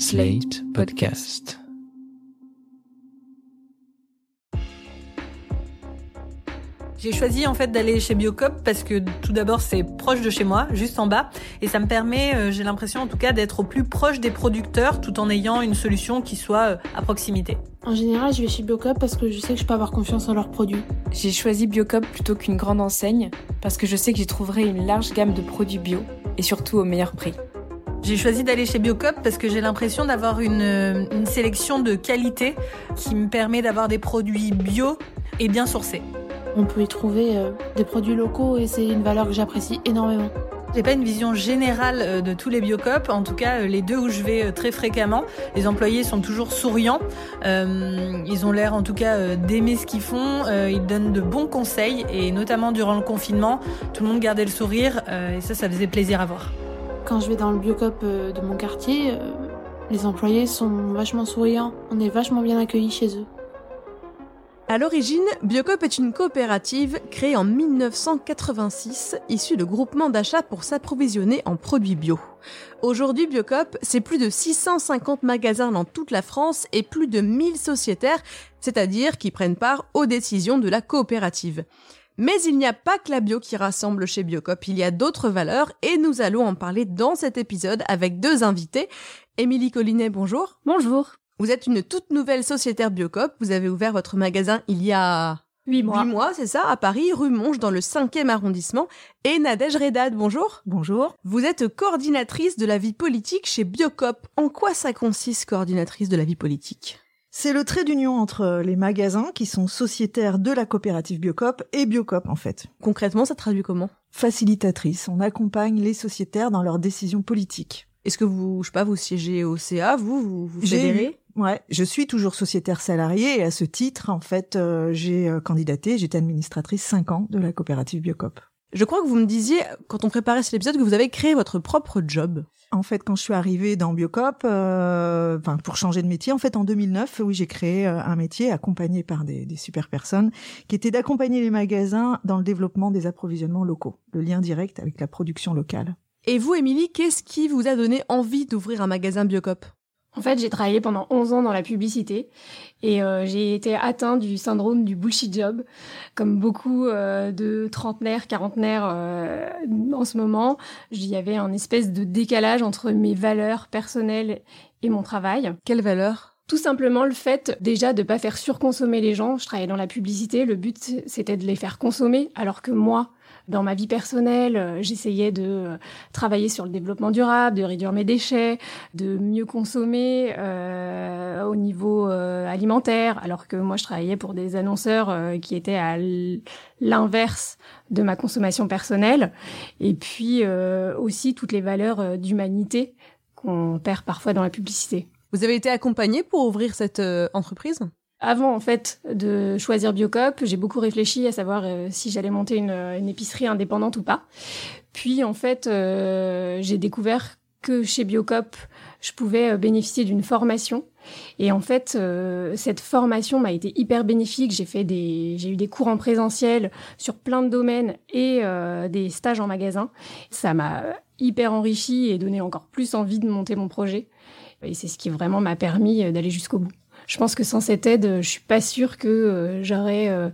Slate Podcast. J'ai choisi en fait d'aller chez Biocop parce que tout d'abord c'est proche de chez moi, juste en bas, et ça me permet, euh, j'ai l'impression en tout cas, d'être au plus proche des producteurs tout en ayant une solution qui soit euh, à proximité. En général, je vais chez Biocop parce que je sais que je peux avoir confiance en leurs produits. J'ai choisi Biocop plutôt qu'une grande enseigne parce que je sais que j'y trouverai une large gamme de produits bio et surtout au meilleur prix. J'ai choisi d'aller chez Biocop parce que j'ai l'impression d'avoir une, une sélection de qualité qui me permet d'avoir des produits bio et bien sourcés. On peut y trouver euh, des produits locaux et c'est une valeur que j'apprécie énormément. J'ai pas une vision générale euh, de tous les biocop, en tout cas euh, les deux où je vais très fréquemment. Les employés sont toujours souriants, euh, ils ont l'air en tout cas d'aimer ce qu'ils font, ils donnent de bons conseils et notamment durant le confinement, tout le monde gardait le sourire et ça, ça faisait plaisir à voir. Quand je vais dans le biocop de mon quartier, les employés sont vachement souriants, on est vachement bien accueillis chez eux. À l'origine, Biocop est une coopérative créée en 1986, issue de groupements d'achat pour s'approvisionner en produits bio. Aujourd'hui, Biocop, c'est plus de 650 magasins dans toute la France et plus de 1000 sociétaires, c'est-à-dire qui prennent part aux décisions de la coopérative. Mais il n'y a pas que la bio qui rassemble chez Biocop, il y a d'autres valeurs et nous allons en parler dans cet épisode avec deux invités. Émilie Collinet, bonjour. Bonjour. Vous êtes une toute nouvelle sociétaire Biocop. Vous avez ouvert votre magasin il y a huit mois. Huit mois, c'est ça, à Paris, rue Monge, dans le 5e arrondissement. Et Nadège Redad, bonjour. Bonjour. Vous êtes coordinatrice de la vie politique chez Biocop. En quoi ça consiste, coordinatrice de la vie politique? C'est le trait d'union entre les magasins qui sont sociétaires de la coopérative Biocop et Biocop en fait. Concrètement, ça traduit comment? Facilitatrice. On accompagne les sociétaires dans leurs décisions politiques. Est-ce que vous, je sais pas, vous siégez au CA, vous, vous, vous fédérez? Ouais, je suis toujours sociétaire salariée et à ce titre, en fait, euh, j'ai euh, candidaté, j'étais administratrice 5 ans de la coopérative Biocop. Je crois que vous me disiez, quand on préparait cet épisode, que vous avez créé votre propre job. En fait, quand je suis arrivée dans Biocop, euh, enfin pour changer de métier, en fait en 2009, oui, j'ai créé un métier accompagné par des, des super personnes, qui était d'accompagner les magasins dans le développement des approvisionnements locaux, le lien direct avec la production locale. Et vous, Émilie, qu'est-ce qui vous a donné envie d'ouvrir un magasin Biocop? En fait, j'ai travaillé pendant 11 ans dans la publicité et euh, j'ai été atteint du syndrome du bullshit job, comme beaucoup euh, de trentenaires, quarantenaires euh, en ce moment. Il y avait un espèce de décalage entre mes valeurs personnelles et mon travail. Quelles valeurs? Tout simplement le fait déjà de pas faire surconsommer les gens. Je travaillais dans la publicité, le but c'était de les faire consommer, alors que moi, dans ma vie personnelle, euh, j'essayais de euh, travailler sur le développement durable, de réduire mes déchets, de mieux consommer euh, au niveau euh, alimentaire, alors que moi je travaillais pour des annonceurs qui étaient à l'inverse de ma consommation personnelle, et puis aussi toutes les valeurs d'humanité qu'on perd parfois dans la publicité. Vous avez été accompagné pour ouvrir cette entreprise? Avant en fait de choisir Biocop, j'ai beaucoup réfléchi à savoir euh, si j'allais monter une, une, épicerie indépendante ou pas. Puis en fait, euh, j'ai découvert que chez Biocop, je pouvais euh, bénéficier d'une formation. Et en fait, cette formation m'a été hyper bénéfique. J'ai fait des, j'ai eu des cours en présentiel sur plein de domaines et des stages en magasin. Ça m'a hyper enrichi et donné encore plus envie de monter mon projet. Et c'est ce qui vraiment m'a permis d'aller jusqu'au bout je pense que sans cette aide, je suis pas sûre que euh, j'aurais, euh,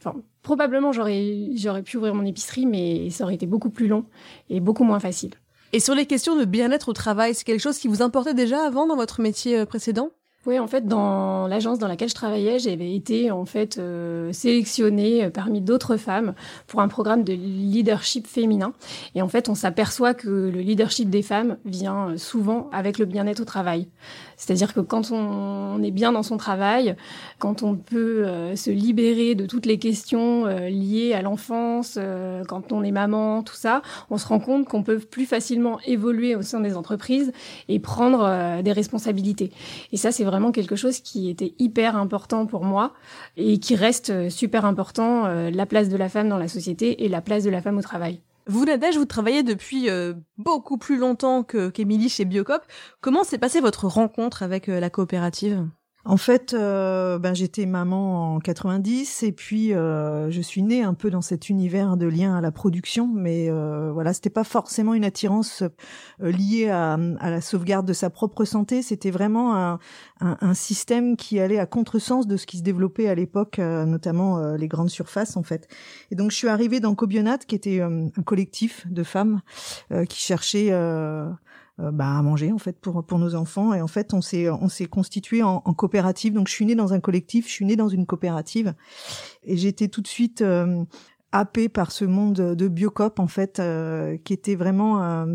enfin, probablement j'aurais, j'aurais pu ouvrir mon épicerie, mais ça aurait été beaucoup plus long et beaucoup moins facile. Et sur les questions de bien-être au travail, c'est quelque chose qui vous importait déjà avant dans votre métier euh, précédent? Oui, en fait, dans l'agence dans laquelle je travaillais, j'avais été en fait euh, sélectionnée parmi d'autres femmes pour un programme de leadership féminin. Et en fait, on s'aperçoit que le leadership des femmes vient souvent avec le bien-être au travail. C'est-à-dire que quand on est bien dans son travail, quand on peut euh, se libérer de toutes les questions euh, liées à l'enfance, euh, quand on est maman, tout ça, on se rend compte qu'on peut plus facilement évoluer au sein des entreprises et prendre des responsabilités. Et ça, c'est vraiment quelque chose qui était hyper important pour moi et qui reste super important, la place de la femme dans la société et la place de la femme au travail. Vous, Nadège, vous travaillez depuis euh, beaucoup plus longtemps qu'Émilie chez Biocop. Comment s'est passée votre rencontre avec euh, la coopérative? En fait, euh, ben, j'étais maman en 90 et puis euh, je suis née un peu dans cet univers de lien à la production, mais euh, voilà, c'était pas forcément une attirance euh, liée à, à, la sauvegarde de sa propre santé. C'était vraiment un, un, un, système qui allait à contresens de ce qui se développait à l'époque, euh, notamment les grandes surfaces en fait. Et donc je suis arrivée dans Cobionat, qui était un collectif de femmes qui cherchaient euh, bah, à manger en fait pour pour nos enfants. Et en fait on s'est on s'est constitué en, en, coopérative. Donc je suis née dans un collectif je suis née dans une coopérative. Et j'étais tout de suite euh, happée par ce monde de biocop en fait euh, qui était vraiment euh,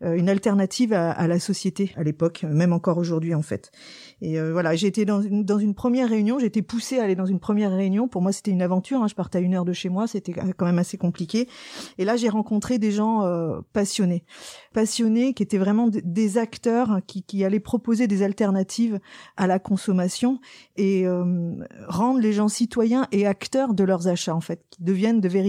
une alternative à, à, la société à l'époque même encore aujourd'hui en fait et euh, voilà, j'ai été dans une, dans une première réunion, j'ai été poussée à aller dans une première réunion. Pour moi, c'était une aventure. Hein. Je partais à une heure de chez moi, c'était quand même assez compliqué. Et là, j'ai rencontré des gens euh, passionnés, passionnés qui étaient vraiment des acteurs qui, qui allaient proposer des alternatives à la consommation et euh, rendre les gens citoyens et acteurs de leurs achats en fait, qui deviennent de véritables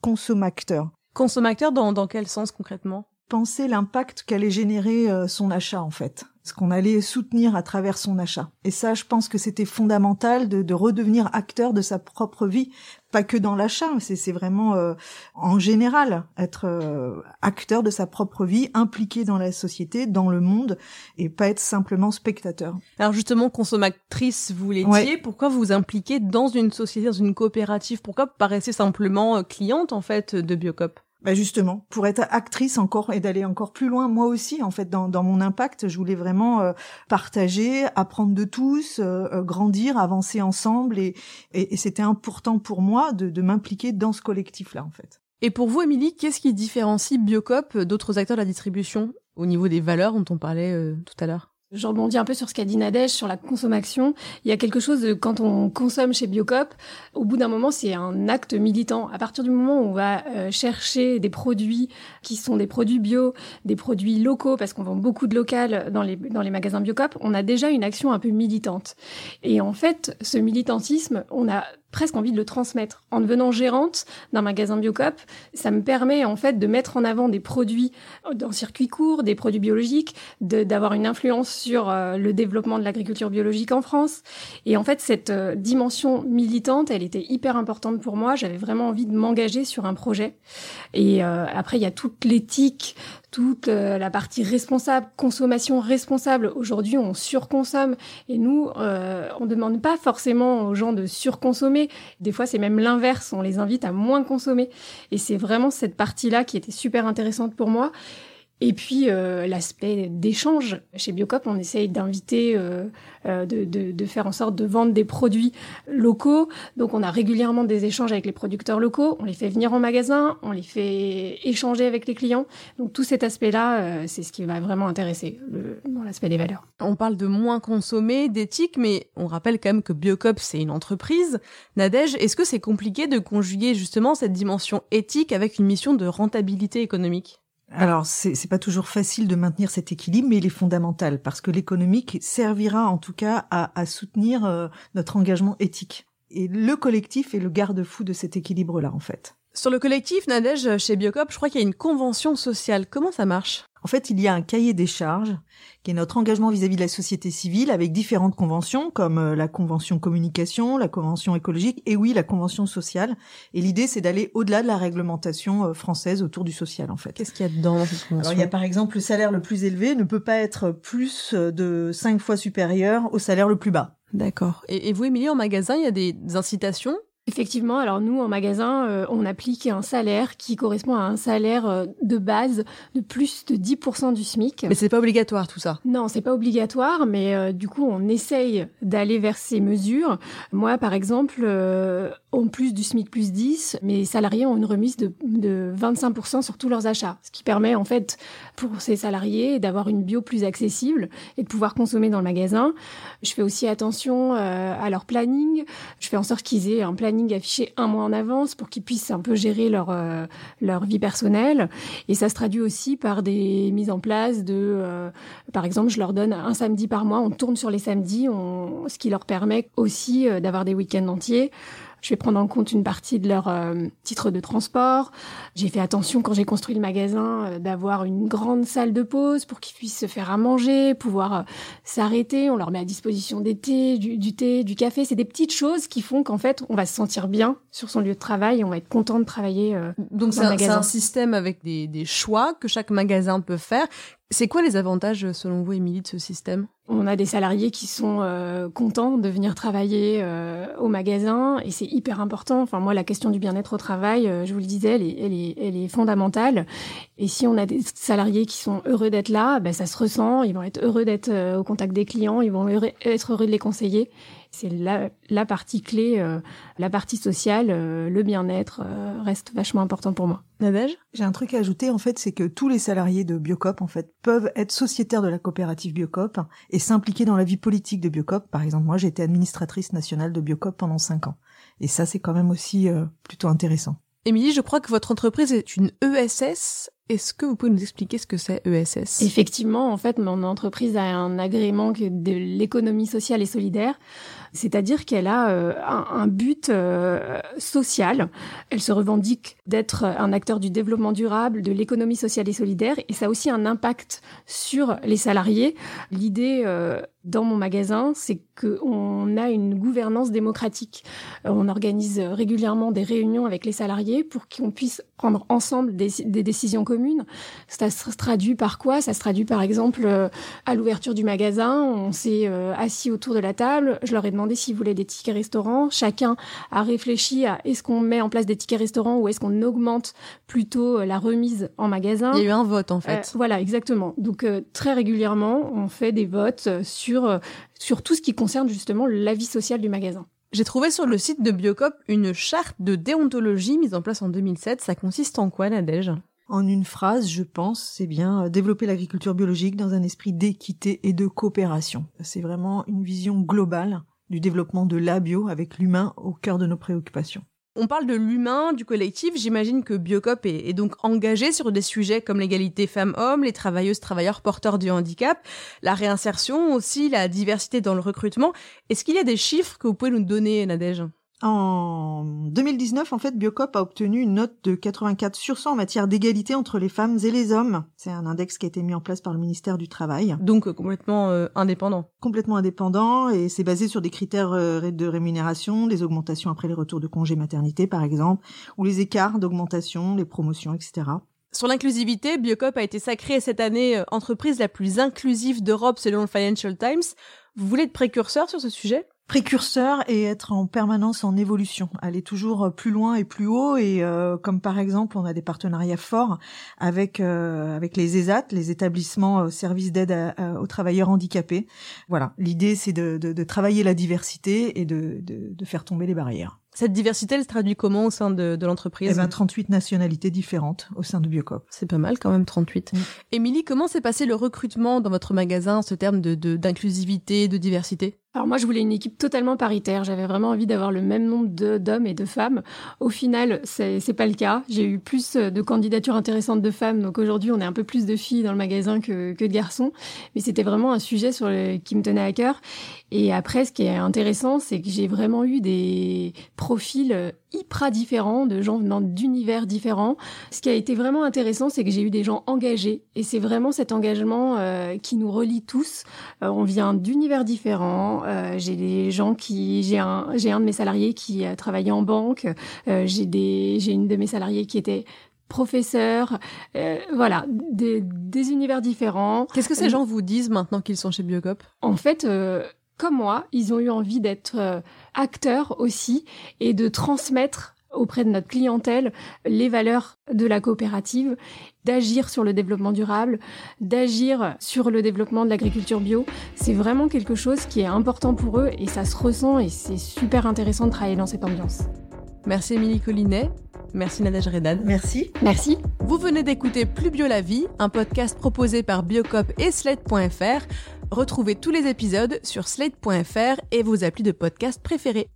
consommateurs. Consommateurs dans, dans quel sens concrètement? Penser l'impact qu'allait générer euh, son achat en fait ce qu'on allait soutenir à travers son achat. Et ça, je pense que c'était fondamental de, de, redevenir acteur de sa propre vie, pas que dans l'achat, c'est vraiment euh, en général être euh, acteur de sa propre vie, impliqué dans la société, dans le monde, et pas être simplement spectateur. Alors justement, consommatrice, vous l'étiez, ouais. pourquoi vous vous impliquez dans une société, dans une coopérative? Pourquoi vous paraissez simplement euh, cliente en fait de Biocop? Bah justement, pour être actrice encore et d'aller encore plus loin, moi aussi, en fait, dans, dans mon impact, je voulais vraiment euh, partager, apprendre de tous, euh, euh, grandir, avancer ensemble, et, et, c'était important pour moi de, de m'impliquer dans ce collectif-là, en fait. Et pour vous, Émilie, qu'est-ce qui différencie Biocop d'autres acteurs de la distribution au niveau des valeurs dont on parlait tout à l'heure? Je rebondis un peu sur ce qu'a dit Nadège sur la consommation. Il y a quelque chose de, quand on consomme chez Biocop, au bout d'un moment, c'est un acte militant. À partir du moment où on va euh, chercher des produits qui sont des produits bio, des produits locaux, parce qu'on vend beaucoup de local dans les, dans les magasins Biocop, on a déjà une action un peu militante. Et en fait, ce militantisme, on a presque envie de le transmettre. En devenant gérante d'un magasin Biocop, ça me permet en fait de mettre en avant des produits en circuit court, des produits biologiques, d'avoir une influence sur euh, le développement de l'agriculture biologique en France. Et en fait, cette euh, dimension militante, elle était hyper importante pour moi. J'avais vraiment envie de m'engager sur un projet. Et euh, après, il y a toute l'éthique, toute euh, la partie responsable, consommation responsable. Aujourd'hui, on surconsomme et nous, euh, on demande pas forcément aux gens de surconsommer. Des fois, c'est même l'inverse. On les invite à moins consommer. Et c'est vraiment cette partie-là qui était super intéressante pour moi. Et puis euh, l'aspect d'échange. Chez Biocop, on essaye d'inviter, euh, euh, de, de, de, faire en sorte de vendre des produits locaux. Donc on a régulièrement des échanges avec les producteurs locaux. On les fait venir en magasin, on les fait échanger avec les clients. Donc tout cet aspect-là, euh, c'est ce qui va vraiment intéresser le, dans l'aspect des valeurs. On parle de moins consommer, d'éthique, mais on rappelle quand même que Biocop, c'est une entreprise. Nadège, est-ce que c'est compliqué de conjuguer justement cette dimension éthique avec une mission de rentabilité économique? Alors, c'est pas toujours facile de maintenir cet équilibre, mais il est fondamental parce que l'économique servira en tout cas à, à soutenir euh, notre engagement éthique. Et le collectif est le garde-fou de cet équilibre-là, en fait. Sur le collectif, Nadège, chez Biocop, je crois qu'il y a une convention sociale. Comment ça marche? En fait, il y a un cahier des charges qui est notre engagement vis-à-vis -vis de la société civile avec différentes conventions comme euh, la convention communication, la convention écologique et oui, la convention sociale. Et l'idée, c'est d'aller au-delà de la réglementation euh, française autour du social, en fait. Qu'est-ce qu'il y a dedans cette convention? Alors, il y a par exemple le salaire le plus élevé ne peut pas être plus de cinq fois supérieur au salaire le plus bas. D'accord. Et, et vous, Émilie, en magasin, il y a des incitations? Effectivement, alors nous en magasin, euh, on applique un salaire qui correspond à un salaire euh, de base de plus de 10% du SMIC. Mais c'est pas obligatoire tout ça. Non, c'est pas obligatoire, mais euh, du coup on essaye d'aller vers ces mesures. Moi, par exemple, en plus du SMIC plus 10, mes salariés ont une remise de, de 25% sur tous leurs achats, ce qui permet en fait pour ces salariés d'avoir une bio plus accessible et de pouvoir consommer dans le magasin. Je fais aussi attention à leur planning. Je fais en sorte qu'ils aient un planning affiché un mois en avance pour qu'ils puissent un peu gérer leur euh, leur vie personnelle. Et ça se traduit aussi par des mises en place de euh, par exemple je leur donne un samedi par mois on tourne sur les samedis ce qui leur permet aussi euh, d'avoir des week-ends entiers Je vais prendre en compte une partie de leur euh, titre de transport. J'ai fait attention quand j'ai construit le magasin euh, d'avoir une grande salle de pause pour qu'ils puissent se faire à manger, pouvoir euh, s'arrêter. On leur met à disposition des thés, du, du thé, du café. C'est des petites choses qui font qu'en fait, on va se sentir bien sur son lieu de travail et on va être content de travailler. Donc c'est un, un, système avec des, des choix que chaque magasin peut faire. C'est quoi les avantages, selon vous, Émilie, de ce système? On a des salariés qui sont euh, contents de venir travailler euh, au magasin et c'est hyper important. Enfin, moi, la question du bien-être au travail, euh, je vous le disais, elle est, elle, est, elle est, fondamentale. Et si on a des salariés qui sont heureux d'être là, ben, ça se ressent. Ils vont être heureux d'être au contact des clients, ils vont être heureux de les conseiller. C'est la, la, partie clé, euh, la partie sociale, euh, le bien-être euh, reste vachement important pour moi. Nadège? J'ai un truc à ajouter en fait, c'est que tous les salariés de Biocop en fait peuvent être sociétaires de la coopérative Biocop et s'impliquer dans la vie politique de Biocop. Par exemple, moi j'ai été administratrice nationale de Biocop pendant cinq ans. Et ça c'est quand même aussi plutôt intéressant. Émilie, je crois que votre entreprise est une ESS. Est-ce que vous pouvez nous expliquer ce que c'est ESS Effectivement, en fait, mon entreprise a un agrément de l'économie sociale et solidaire, c'est-à-dire qu'elle a euh, un, but euh, social. Elle se revendique d'être un acteur du développement durable, de l'économie sociale et solidaire, et ça a aussi un impact sur les salariés. L'idée euh, dans mon magasin, c'est qu'on a une gouvernance démocratique. On organise régulièrement des réunions avec les salariés pour qu'on puisse prendre ensemble des, des, décisions communes. Ça se traduit par quoi? Ça se traduit par exemple euh, à l'ouverture du magasin, on s'est euh, assis autour de la table, je leur ai demandé s'ils voulaient des tickets restaurants. Chacun a réfléchi à est-ce qu'on met en place des tickets restaurants ou est-ce qu'on augmente plutôt euh, la remise en magasin. Il y a eu un vote en fait. voilà, exactement. Donc très régulièrement, on fait des votes sur sur tout ce qui concerne justement la vie sociale du magasin. J'ai trouvé sur le site de Biocop une charte de déontologie mise en place en 2007. Ça consiste en quoi, Nadège? En une phrase, je pense, c'est bien euh, développer l'agriculture biologique dans un esprit d'équité et de coopération. C'est vraiment une vision globale du développement de la bio avec l'humain au cœur de nos préoccupations. On parle de l'humain, du collectif. J'imagine que Biocop est, donc engagé sur des sujets comme l'égalité femmes-hommes, les travailleuses, travailleurs porteurs de handicap, la réinsertion aussi, la diversité dans le recrutement. Est-ce qu'il y a des chiffres que vous pouvez nous donner, Nadège? En 2019, en fait, Biocop a obtenu une note de 84 sur 100 en matière d'égalité entre les femmes et les hommes. C'est un index qui a été mis en place par le ministère du Travail. Donc euh, complètement euh, indépendant. Complètement indépendant et c'est basé sur des critères euh, de rémunération, les augmentations après les retours de congé maternité par exemple, ou les écarts d'augmentation, les promotions, etc. Sur l'inclusivité, Biocop a été sacrée cette année entreprise la plus inclusive d'Europe selon le Financial Times. Vous voulez être précurseur sur ce sujet? Précurseur et être en permanence en évolution, aller toujours plus loin et plus haut et euh, comme par exemple on a des partenariats forts avec euh, avec les ESAT, les établissements euh, services d'aide aux travailleurs handicapés. Voilà, l'idée c'est de, de, de, travailler la diversité et de, de, de faire tomber les barrières. Cette diversité, elle se traduit comment au sein de, de l'entreprise? Eh ben, 38 nationalités différentes au sein de Biocop. C'est pas mal quand même, 38. Mm. Émilie, comment s'est passé le recrutement dans votre magasin, ce terme de d'inclusivité, de, diversité? Alors moi, je voulais une équipe totalement paritaire. J'avais vraiment envie d'avoir le même nombre d'hommes et de femmes. Au final, c'est pas le cas. J'ai eu plus de candidatures intéressantes de femmes. Donc aujourd'hui, on est un peu plus de filles dans le magasin que, de garçons. Mais c'était vraiment un sujet sur le, qui me tenait à cœur. Et après, ce qui est intéressant, c'est que j'ai vraiment eu des profils hyper différents, de gens venant d'univers différents. Ce qui a été vraiment intéressant, c'est que j'ai eu des gens engagés. Et c'est vraiment cet engagement euh, qui nous relie tous. Euh, on vient d'univers différents. j'ai des gens qui, j'ai un, j'ai un de mes salariés qui a travaillé en banque. j'ai des, j'ai une de mes salariés qui était professeur, voilà, des, des, univers différents. Qu'est-ce que ces gens vous disent maintenant qu'ils sont chez Biocop? En fait, comme moi, ils ont eu envie d'être euh, acteurs aussi et de transmettre auprès de notre clientèle les valeurs de la coopérative, d'agir sur le développement durable, d'agir sur le développement de l'agriculture bio. C'est vraiment quelque chose qui est important pour eux et ça se ressent et c'est super intéressant de travailler dans cette ambiance. Merci Émilie Collinet. Merci Nadège Redan. Merci. Merci. Vous venez d'écouter Plus Bio la vie, un podcast proposé par Biocop et Slate.fr. Retrouvez tous les épisodes sur slate.fr et vos applis de podcast préférés.